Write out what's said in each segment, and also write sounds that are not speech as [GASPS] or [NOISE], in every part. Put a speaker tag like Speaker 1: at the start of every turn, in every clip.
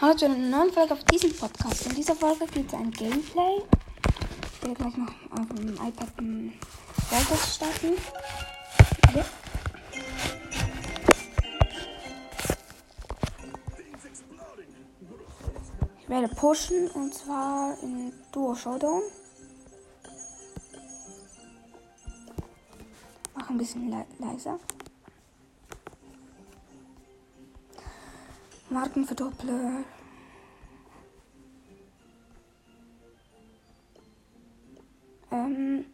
Speaker 1: Hallo zu einer neuen Folge auf diesem Podcast. In dieser Folge gibt es ein Gameplay. Ich werde gleich noch auf dem iPad ein Roblox starten. Okay. Ich werde pushen und zwar in Duo Showdown. Mach ein bisschen le leiser. Markenverdoppler. Ähm.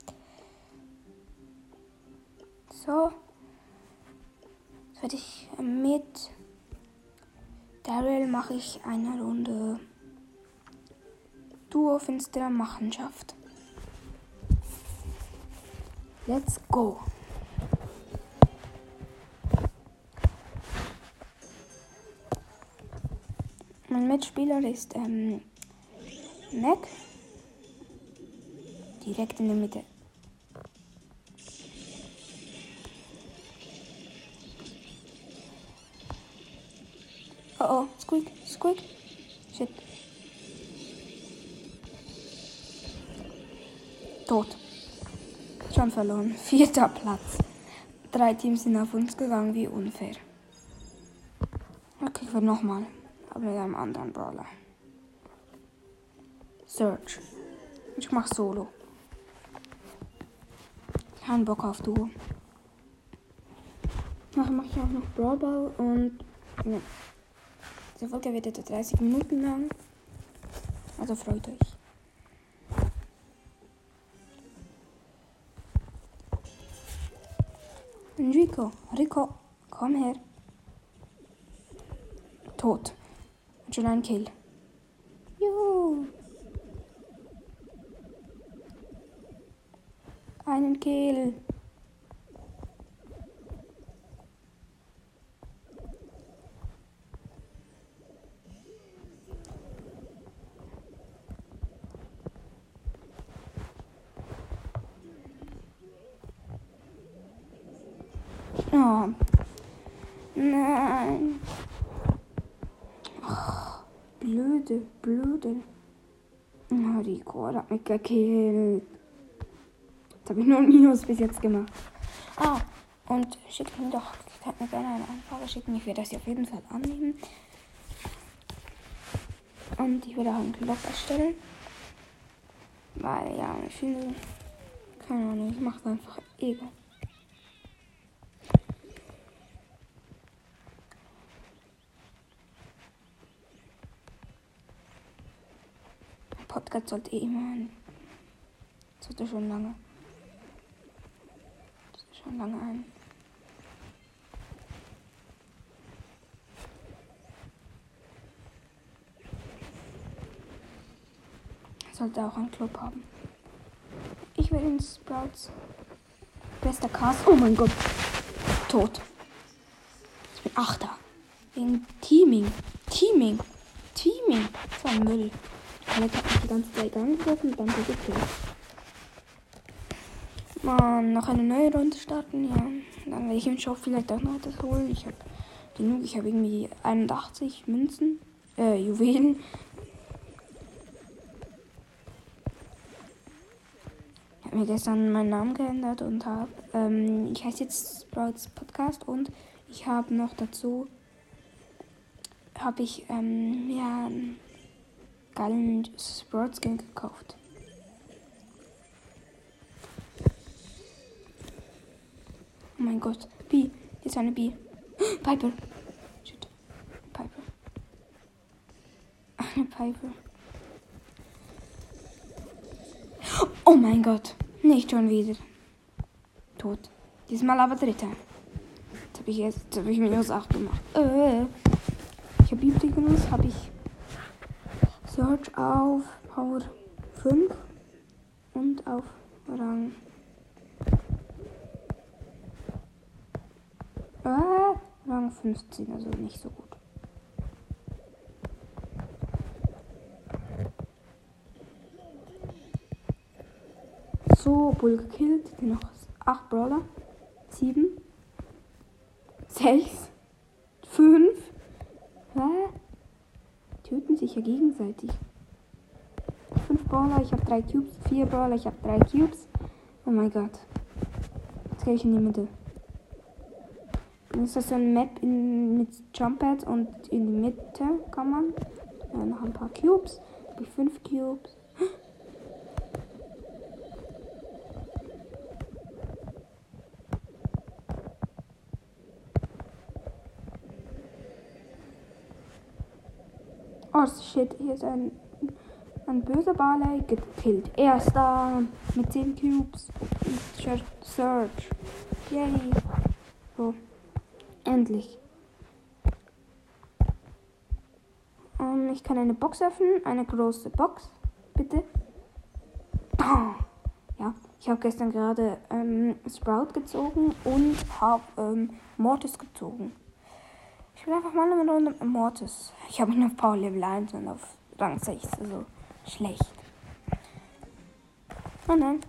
Speaker 1: So. Jetzt werde ich mit Daryl mache ich eine Runde Duo finsterer Machenschaft. Let's go. Mein Mitspieler ist ähm, Mac. Direkt in der Mitte. Oh oh, squeak, squeak. Shit. Tot. Schon verloren. [LAUGHS] Vierter Platz. Drei Teams sind auf uns gegangen, wie unfair. Okay, ich werde nochmal. Aber mit einem anderen Brawler. Search. Ich mach Solo. Kein Bock auf Duo. Nachher mache ich auch noch Brawl und. Ja. Diese Folge wird etwa 30 Minuten lang. Also freut euch. Rico, Rico, komm her. Tot. Ein Kill. Juhu. Einen Kill. Oh. Nein. Oh, blöde, blöde. Oh, Rico hat mich gekillt. Jetzt habe ich nur ein Minus bis jetzt gemacht. Ah, und schickt mir doch, ich kann mir gerne eine Anfrage schicken. Ich werde das auf jeden Fall annehmen. Und ich werde auch einen Blog erstellen. Weil, ja, ich finde, keine Ahnung, ich mache es einfach egal. Podcast sollte eh immer. Sollte schon lange. Sollte schon lange ein. Sollte auch einen Club haben. Ich will in Sprouts. Bester Cast. Oh mein Gott. Tot. Ich bin Achter. Wegen Teaming. Teaming. Teaming. Das war Müll. Alex hat mich die ganze Zeit angegriffen und dann gekillt. Man, noch eine neue Runde starten, ja. Dann werde ich im Shop vielleicht auch noch das holen. Ich habe genug, ich habe irgendwie 81 Münzen, äh, Juwelen. Ich habe mir gestern meinen Namen geändert und habe, ähm, ich heiße jetzt Sprouts Podcast und ich habe noch dazu, habe ich, ähm, ja, geilen Sprout Skin gekauft. Oh mein Gott. B. Hier ist eine B. [GASPS] Piper. Shit. Piper. Eine Piper. [GASPS] Oh mein Gott. Nicht schon wieder. Tot. Diesmal aber dritter. Jetzt habe ich jetzt, jetzt habe ich minus 8 gemacht. Äh. Ich habe übrigens, habe ich Search auf Power 5 und auf Rang. Äh, Rang 15, also nicht so gut. So, Bull gekillt, noch 8 Brawler, 7, 6, 5, töten sich ja gegenseitig. Fünf Brawler, ich habe drei Cubes. Vier Brawler, ich habe drei Cubes. Oh mein Gott. Jetzt gehe ich in die Mitte. Dann ist das so ein Map in, mit Jump-Pads und in die Mitte kann man. Ja, noch ein paar Cubes. Habe ich fünf Cubes. Oh shit, hier ist ein, ein böser Barley gekillt. Erster mit 10 Cubes. Search. Yay. So. Endlich. Um, ähm, ich kann eine Box öffnen. Eine große Box. Bitte. Oh. Ja, ich habe gestern gerade ähm, Sprout gezogen und habe ähm, Mortis gezogen. Ich will einfach mal eine Runde mit Mortis. Ich habe ihn auf Power Level 1 und auf Rang 6. Also schlecht. Oh nein.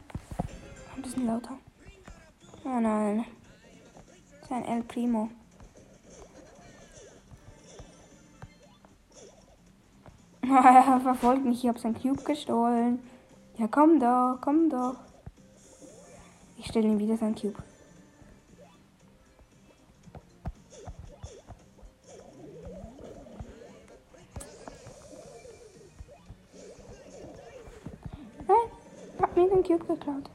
Speaker 1: Ein bisschen lauter. Oh nein. Sein El Primo. [LAUGHS] er verfolgt mich. Ich habe sein Cube gestohlen. Ja, komm doch, komm doch. Ich stelle ihm wieder sein Cube. Cube geklaut.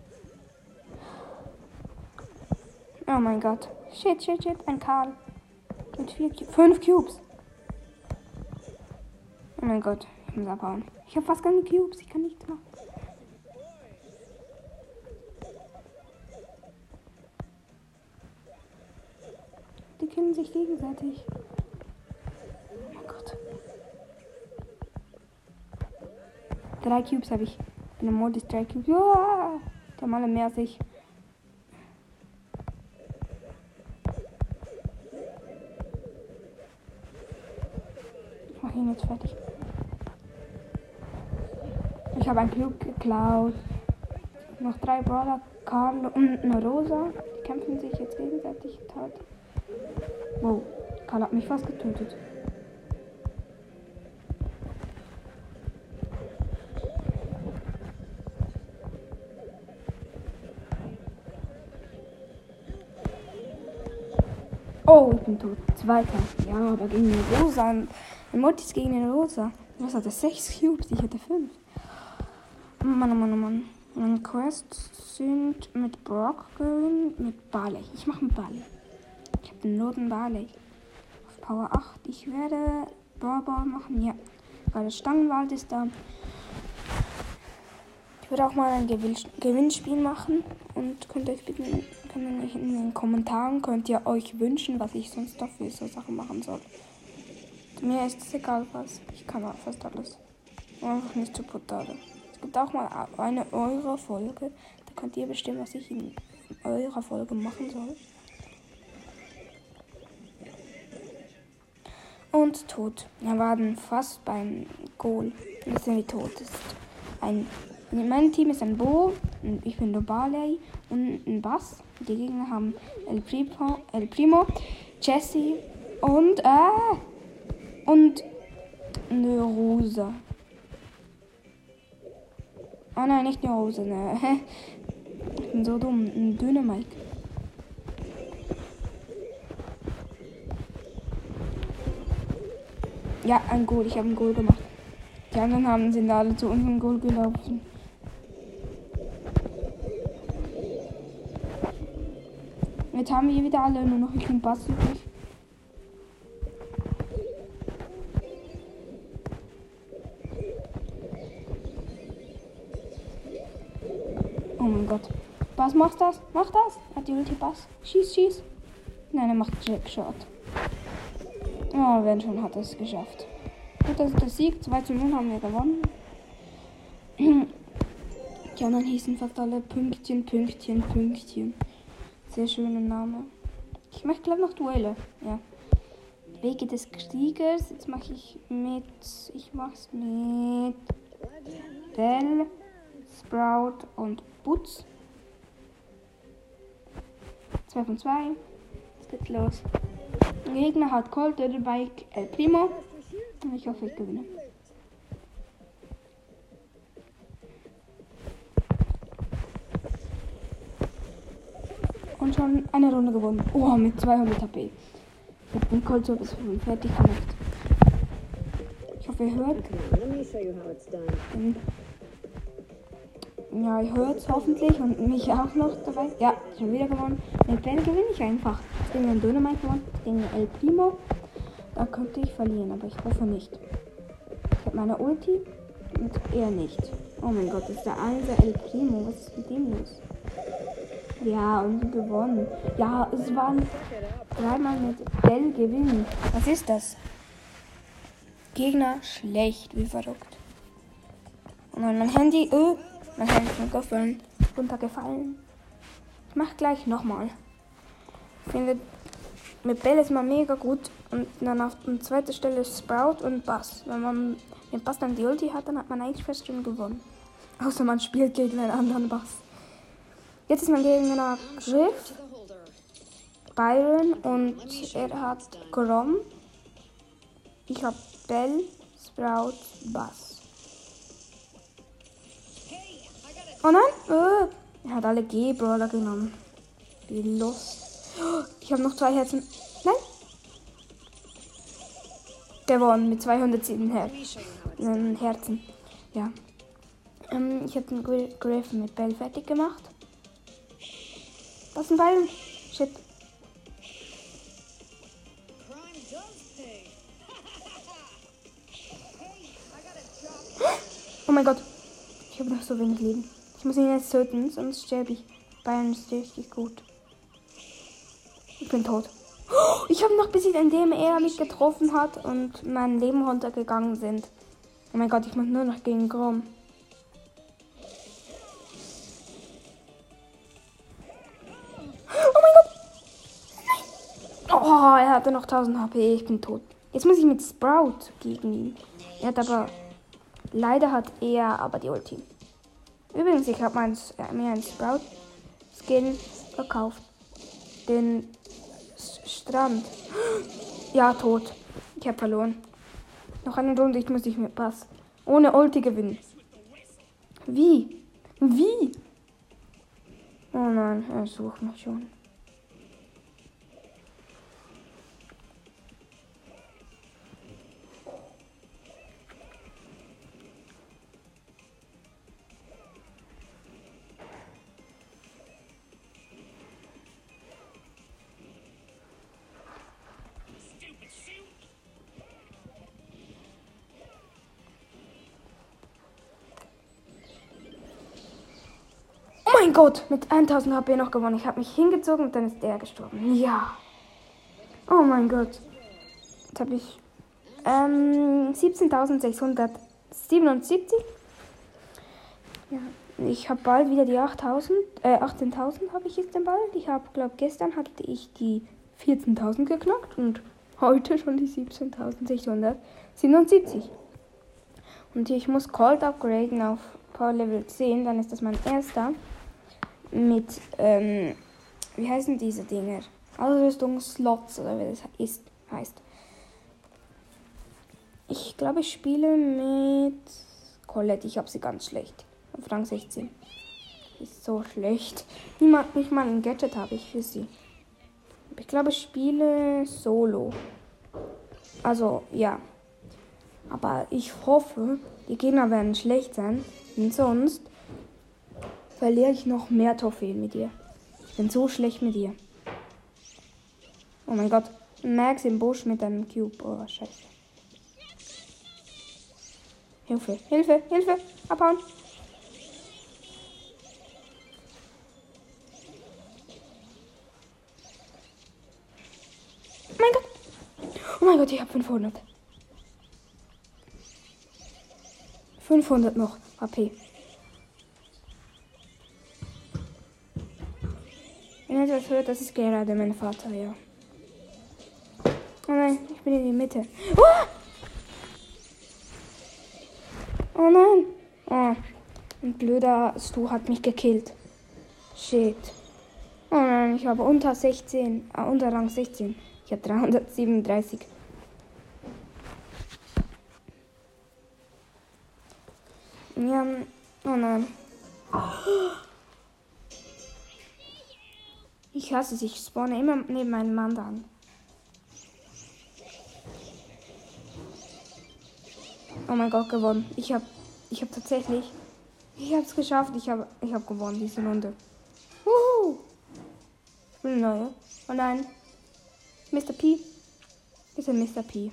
Speaker 1: Oh mein Gott. Shit, shit, shit. Ein Karl. Mit vier Cubes. Fünf Cubes. Oh mein Gott. Ich muss abhauen. Ich habe fast keine Cubes. Ich kann nichts machen. Die kennen sich gegenseitig. Oh mein Gott. Drei Cubes habe ich. Eine Modus Strike. Ja, der Maler mehr als ich. Mach ihn jetzt fertig. Ich habe ein Club geklaut. Noch drei Brawler, Karl und eine Rosa. Die kämpfen sich jetzt gegenseitig. Wow, Karl hat mich fast getötet. Tot. Zweiter. Ja, aber gegen den Rosa. Ein Mortis gegen den Rosa. Was hat er? Sechs Cubes. Ich hatte fünf. Mann, oh Mann, oh Mann. Meine Quests sind mit Brock gehen, mit Barley. Ich mache mit Barley. Ich habe den Noten Barley. Auf Power 8. Ich werde Brawlball machen. Ja. Weil der Stangenwald ist da. Ich würde auch mal ein Gewinnspiel machen und könnt euch bitten, könnt ihr in den Kommentaren könnt ihr euch wünschen, was ich sonst noch für so Sachen machen soll. Mir ist es egal was. Ich kann fast alles. Einfach nicht zu brutal. Es gibt auch mal eine eurer Folge. Da könnt ihr bestimmen, was ich in eurer Folge machen soll. Und tot. Wir waren fast beim Goal. Jetzt sind wir tot. ist ein mein Team ist ein Bo, ich bin der Barley und ein Bass. Die Gegner haben El Primo, El Primo Jesse und äh, und eine Rosa. Oh nein, nicht eine Rose, ne. Ich [LAUGHS] bin so dumm. Ein Dynamik. Ja, ein Goal. Ich habe ein Goal gemacht. Die anderen haben sind alle zu unserem Goal gelaufen. Jetzt haben wir wieder alle nur noch einen Bass übrig. Oh mein Gott. Bass, mach das, mach das. Hat die Ulti Bass. Schieß, schieß. Nein, er macht Jackshot. Oh, wenn schon hat er es geschafft. Gut, das ist der Sieg. 2 zu 0 haben wir gewonnen. [CLEARS THROAT] Die anderen hießen fast alle Pünktchen, Pünktchen, Pünktchen. Sehr schöner Name. Ich mache glaube noch Duelle. Ja. Wege des Kriegers. Jetzt mache ich mit. Ich mache es mit. Bell, Sprout und Butz. 2 von 2. Jetzt geht's los. Gegner hat Colt, Bike, El Primo. Ich hoffe, ich gewinne. Und schon eine Runde gewonnen. Oh, mit 200 HP. Habe den Colt so bis fertig gemacht. Ich hoffe, ihr hört. Den ja, ihr hört es hoffentlich und mich auch noch dabei. Ja, schon wieder gewonnen. Mit Ben gewinne ich einfach. Gegen den Dynamite gewonnen, gegen El Primo. Da könnte ich verlieren, aber ich hoffe nicht. Ich habe meine Ulti und er nicht. Oh mein Gott, ist der einser El Primo. Was ist mit dem los? Ja, und gewonnen. Ja, es waren dreimal mit Bell gewinnen. Was ist das? Gegner schlecht, wie verrückt. Und dann mein Handy, öh, mein Handy ist Mikrofon runtergefallen. Ich mach gleich nochmal. Ich finde, mit Bell ist man mega gut. Und dann auf der zweiten Stelle Sprout und Bass. Wenn man mit Bass dann die Ulti hat, dann hat man eigentlich fast schon gewonnen. Außer man spielt gegen einen anderen Bass. Jetzt ist mein Gegner Griff, Byron und er hat Grom. Ich habe Bell, Sprout, Bass. Oh nein! Äh, er hat alle G-Brawler genommen. Wie los. Ich habe noch zwei Herzen. Nein! Gewonnen mit 207 Her Herzen. Ja. Ähm, ich habe den Griff mit Bell fertig gemacht. Das ist ein Ball. Shit. Oh mein Gott. Ich habe noch so wenig Leben. Ich muss ihn jetzt töten, sonst sterbe ich. Bayern ist richtig gut. Ich bin tot. Ich habe noch besiegt, indem er mich getroffen hat und mein Leben runtergegangen sind. Oh mein Gott, ich muss nur noch gegen Grom. Er hatte noch 1000 HP. Ich bin tot. Jetzt muss ich mit Sprout gegen ihn. Er hat aber Leider hat er aber die Ulti. Übrigens, ich habe äh, mir einen Sprout-Skin verkauft. Den Strand. [GASPS] Ja, tot. Ich habe verloren. Noch eine Runde, ich muss nicht mehr Pass. Ohne Ulti gewinnen. Wie? Wie? Oh nein, er sucht mich schon. Mein Gott, mit 1000 HP noch gewonnen. Ich habe mich hingezogen und dann ist der gestorben. Ja. Oh mein Gott. Jetzt habe ich ähm, 17.677. Ja, ich habe bald wieder die 8.000. Äh, 18.000 habe ich jetzt dann bald. Ich habe, glaube gestern hatte ich die 14.000 geknackt und heute schon die 17.677. Und ich muss Cold upgraden auf Power Level 10, dann ist das mein erster mit, ähm, wie heißen diese Dinger? Ausrüstungsslots oder wie das ist, heißt. Ich glaube, ich spiele mit Colette. Ich habe sie ganz schlecht. Auf Rang 16. Ist so schlecht. Niemand, nicht mal ein Gadget habe ich für sie. Ich glaube, ich spiele solo. Also, ja. Aber ich hoffe, die Gegner werden schlecht sein. Denn sonst verliere ich noch mehr Trophäen mit dir. Ich bin so schlecht mit dir. Oh mein Gott. Max im Busch mit einem Cube. Oh, scheiße. Hilfe, Hilfe, Hilfe. Abhauen. Oh mein Gott. Oh mein Gott, ich habe 500. 500 noch HP. Wenn ihr etwas hört, das ist gerade mein Vater, ja. Oh nein, ich bin in die Mitte. Oh, oh nein. Oh. Ein blöder Stu hat mich gekillt. Shit. Oh nein, ich habe unter 16, äh, ah, unter Rang 16. Ich habe 337. Ja, oh nein. Ich hasse es, ich spawne immer neben meinem Mann an. Oh mein Gott, gewonnen. Ich habe ich hab tatsächlich, ich habe es geschafft. Ich habe ich hab gewonnen, diese Runde. Wuhu! Ich will eine neue. Oh nein. Mr. P. Ein Mr. P.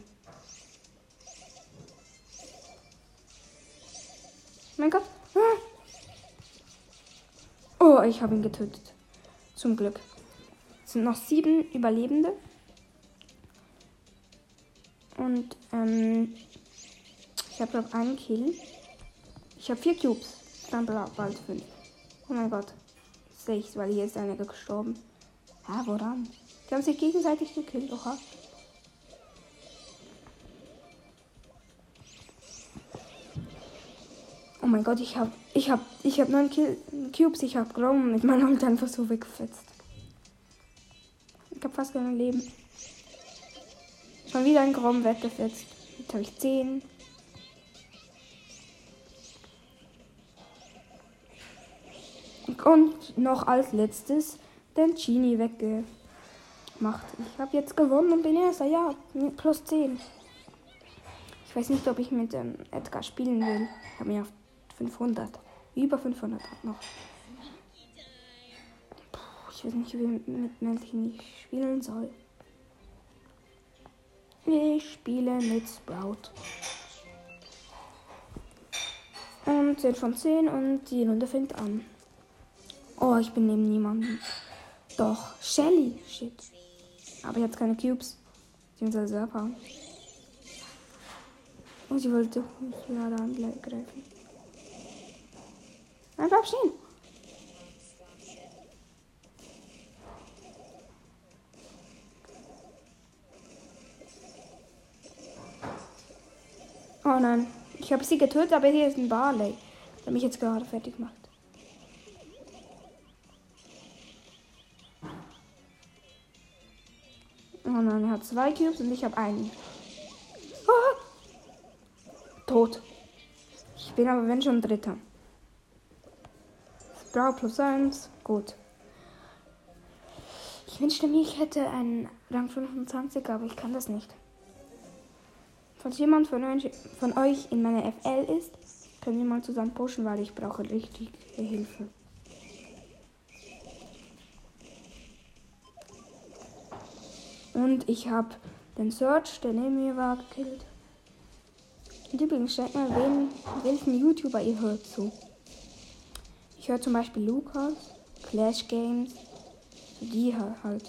Speaker 1: Mein Gott. Ah. Oh, ich habe ihn getötet. Zum Glück. Es sind noch sieben Überlebende. Und ähm, ich habe glaube einen Kill. Ich habe vier Cubes. Dann bald fünf. Oh mein Gott. Sechs, weil hier ist einer gestorben. Ah, woran? Die haben sich gegenseitig gekillt. Oha. Oh mein Gott, ich hab, ich hab, ich hab neun Cubes, ich hab Grom mit meiner Hand einfach so weggefetzt. Ich hab fast kein Leben. Schon wieder ein Grom weggefetzt. Jetzt habe ich zehn. Und noch als letztes den Genie weggemacht. Ich habe jetzt gewonnen und bin erster. Ja, plus 10. Ich weiß nicht, ob ich mit ähm, Edgar spielen will. Ich habe mir auf 500. Über 500 noch. Puh, ich weiß nicht, wie mit welchen ich spielen soll. Ich spiele mit Sprout. Und 10 von 10 und die Runde fängt an. Oh, ich bin neben niemandem. Doch, Shelly. Shit. Aber jetzt keine Cubes. Beziehungsweise Serpa. Und sie wollte mich gerade angreifen. Nein, bleib stehen. Oh nein. Ich habe sie getötet, aber hier ist ein Barley, der mich jetzt gerade fertig macht. Oh nein, er hat zwei Cubes und ich habe einen. Ah! Tot. Ich bin aber wenn schon Dritter. Blau plus 1. Gut. Ich wünschte mir, ich hätte einen Rang 25, aber ich kann das nicht. Falls jemand von euch, von euch in meiner FL ist, können wir mal zusammen pushen, weil ich brauche richtig Hilfe. Und ich habe den Search, der neben mir war, gekillt. Und übrigens, stellt mal, wen, welchen YouTuber ihr hört zu. Ich höre zum Beispiel Lukas, Clash Games, die halt.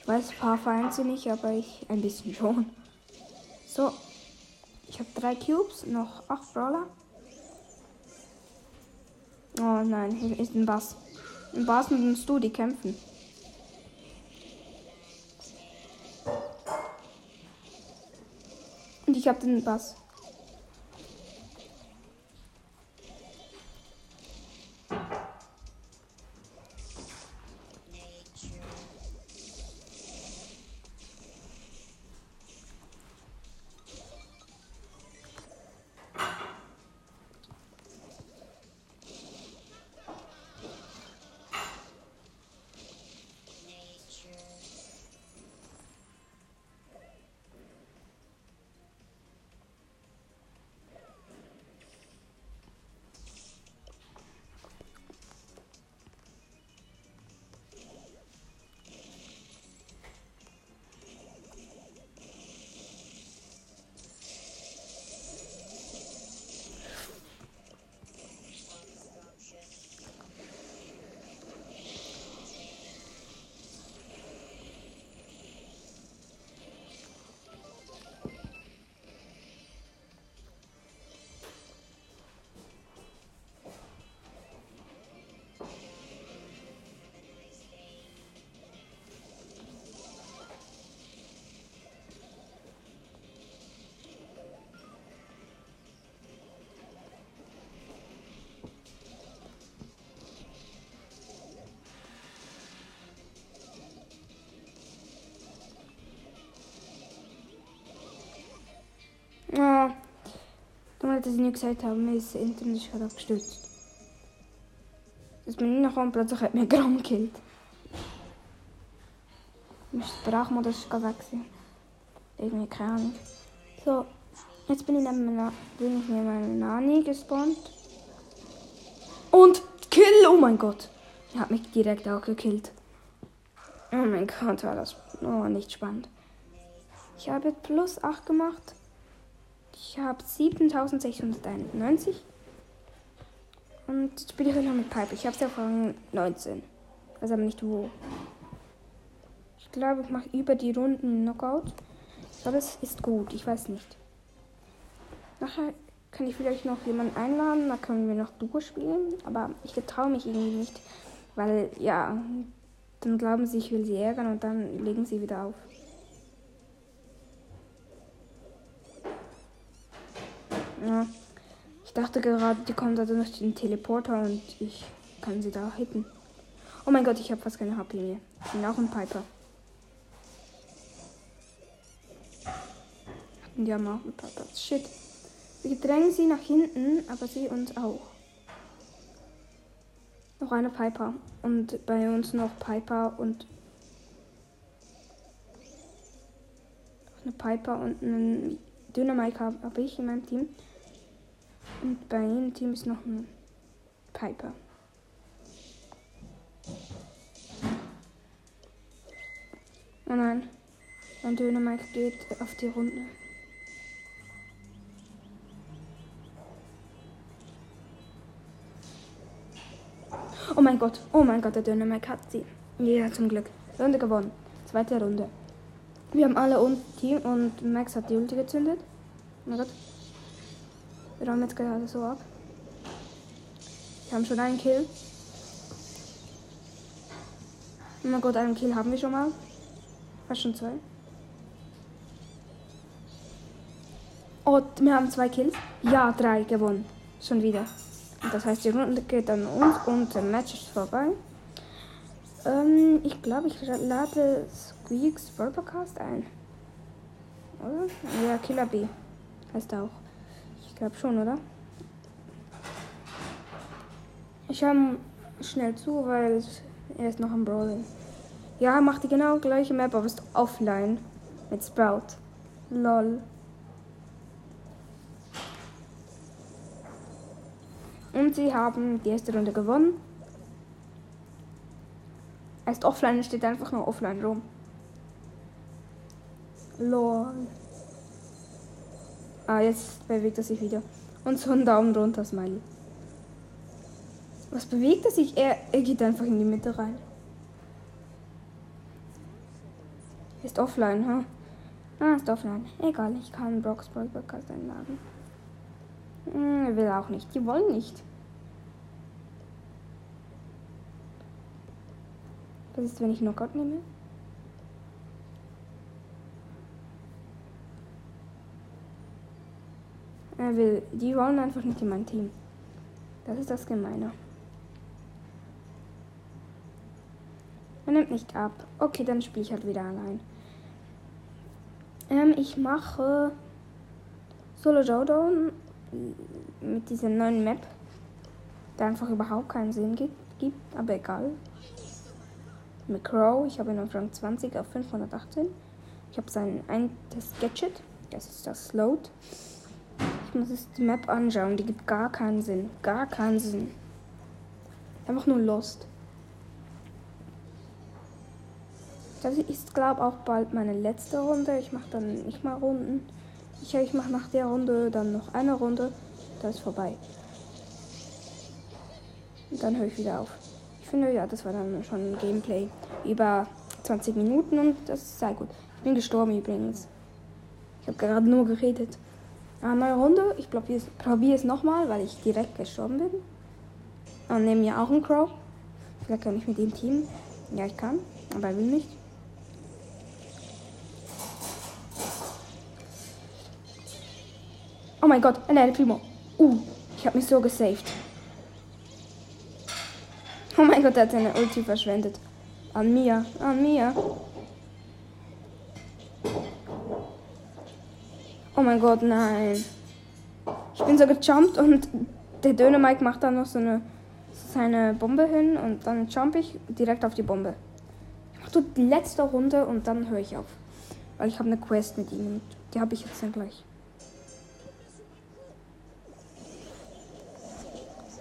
Speaker 1: Ich weiß ein paar Vereine nicht, aber ich ein bisschen schon. So, ich habe drei Cubes, noch acht Brawler. Oh nein, hier ist ein Bass. Ein Bass und ein Stu, die kämpfen. Und ich habe den Bass. Nur, dass ich nicht gesagt habe, mein Internet ist gerade abgestürzt. Das bin ich noch plötzlich hat mir [LAUGHS] Gramm gekillt. Mein Sprachmodus ist gerade weg. Irgendwie keine Ahnung. So, jetzt bin ich neben meiner, bin meiner Nani gespawnt. Und Kill! Oh mein Gott! Er hat mich direkt auch gekillt. Oh mein Gott, war das oh, nicht spannend. Ich habe plus 8 gemacht. Ich habe 7691. Und jetzt spiele ich noch mit Pipe. Ich habe es ja von 19. Ich weiß aber nicht wo. Ich glaube, ich mache über die Runden Knockout. Glaube, es ist gut. Ich weiß nicht. Nachher kann ich vielleicht noch jemanden einladen. Da können wir noch Duo spielen. Aber ich getraue mich irgendwie nicht. Weil, ja, dann glauben sie, ich will sie ärgern und dann legen sie wieder auf. Ich dachte gerade, die kommen da durch den Teleporter und ich kann sie da hitten. Oh mein Gott, ich habe fast keine HP mehr. Ich bin auch ein Piper. Und die haben auch ein Piper. Shit. Wir drängen sie nach hinten, aber sie uns auch. Noch eine Piper. Und bei uns noch Piper und. Eine Piper und einen Dynamike habe hab ich in meinem Team. Und bei im Team ist noch ein Piper. Oh nein. Mein Dynamike geht auf die Runde. Oh mein Gott, oh mein Gott, der Dynamite hat sie. Ja, zum Glück. Runde gewonnen. Zweite Runde. Wir haben alle un Team und Max hat die Ulti gezündet. Oh mein Gott. Wir räumen jetzt gerade so ab. Wir haben schon einen Kill. Oh mein Gott, einen Kill haben wir schon mal. Fast schon zwei. Oh, wir haben zwei Kills. Ja, drei gewonnen. Schon wieder. Und das heißt, die Runde geht an uns und der Match ist vorbei. Ähm, ich glaube, ich lade Squeaks Podcast ein. Oder? Ja, Killer B. Heißt er auch. Ich glaube schon, oder? Ich höre schnell zu, weil er ist noch am Brawling. Ja, macht die genau gleiche Map, aber ist offline. Mit Sprout. Lol. Und sie haben die erste Runde gewonnen. Er ist offline, steht einfach nur offline rum. Lol. Ah, jetzt bewegt er sich wieder. Und so ein Daumen runter, Smiley. Was bewegt er sich? Er, er geht einfach in die Mitte rein. Ist offline, ha? Huh? Ah, ist offline. Egal, ich kann Brock's Podcast einladen. Hm, er will auch nicht. Die wollen nicht. Was ist, wenn ich Knockout nehme? Er will. Die wollen einfach nicht in mein Team. Das ist das Gemeine. Er nimmt nicht ab. Okay, dann spiele ich halt wieder allein. Ähm, ich mache Solo Showdown mit dieser neuen Map, der einfach überhaupt keinen Sinn gibt, gibt aber egal. Mit Crow, ich habe ihn auf Rang 20 auf 518. Ich habe sein ein das Gadget, das ist das Load. Muss jetzt die Map anschauen, die gibt gar keinen Sinn, gar keinen Sinn. Einfach nur Lost. Das ist, glaube ich, auch bald meine letzte Runde. Ich mache dann nicht mal Runden. Ich, ich mache nach der Runde dann noch eine Runde. Da ist vorbei. Und dann höre ich wieder auf. Ich finde, ja, das war dann schon ein Gameplay. Über 20 Minuten und das ist sehr gut. Ich bin gestorben übrigens. Ich habe gerade nur geredet. Ah, neue Runde. Ich probiere es nochmal, weil ich direkt gestorben bin. Und nehme ja auch einen Crow. Vielleicht kann ich mit dem Team. Ja, ich kann, aber er will nicht. Oh mein Gott, ein El Primo. Uh, ich habe mich so gesaved. Oh mein Gott, er hat seine Ulti verschwendet. An mir, an mir. Oh mein Gott, nein. Ich bin so gejumpt und der Döner-Mike macht dann noch so eine seine Bombe hin und dann jump ich direkt auf die Bombe. Ich mache die letzte Runde und dann höre ich auf. Weil ich habe eine Quest mit ihm und die habe ich jetzt dann gleich.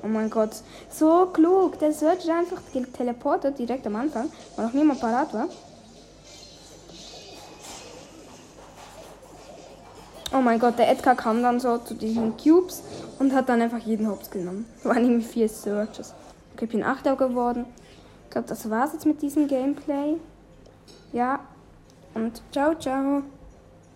Speaker 1: Oh mein Gott, so klug. Der Search einfach teleportet direkt am Anfang, weil noch niemand parat war. Oh mein Gott, der Edgar kam dann so zu diesen Cubes und hat dann einfach jeden Hops genommen. [LAUGHS] Waren irgendwie vier Searches. Okay, ich bin Achter geworden. Ich glaube, das war's jetzt mit diesem Gameplay. Ja. Und ciao, ciao.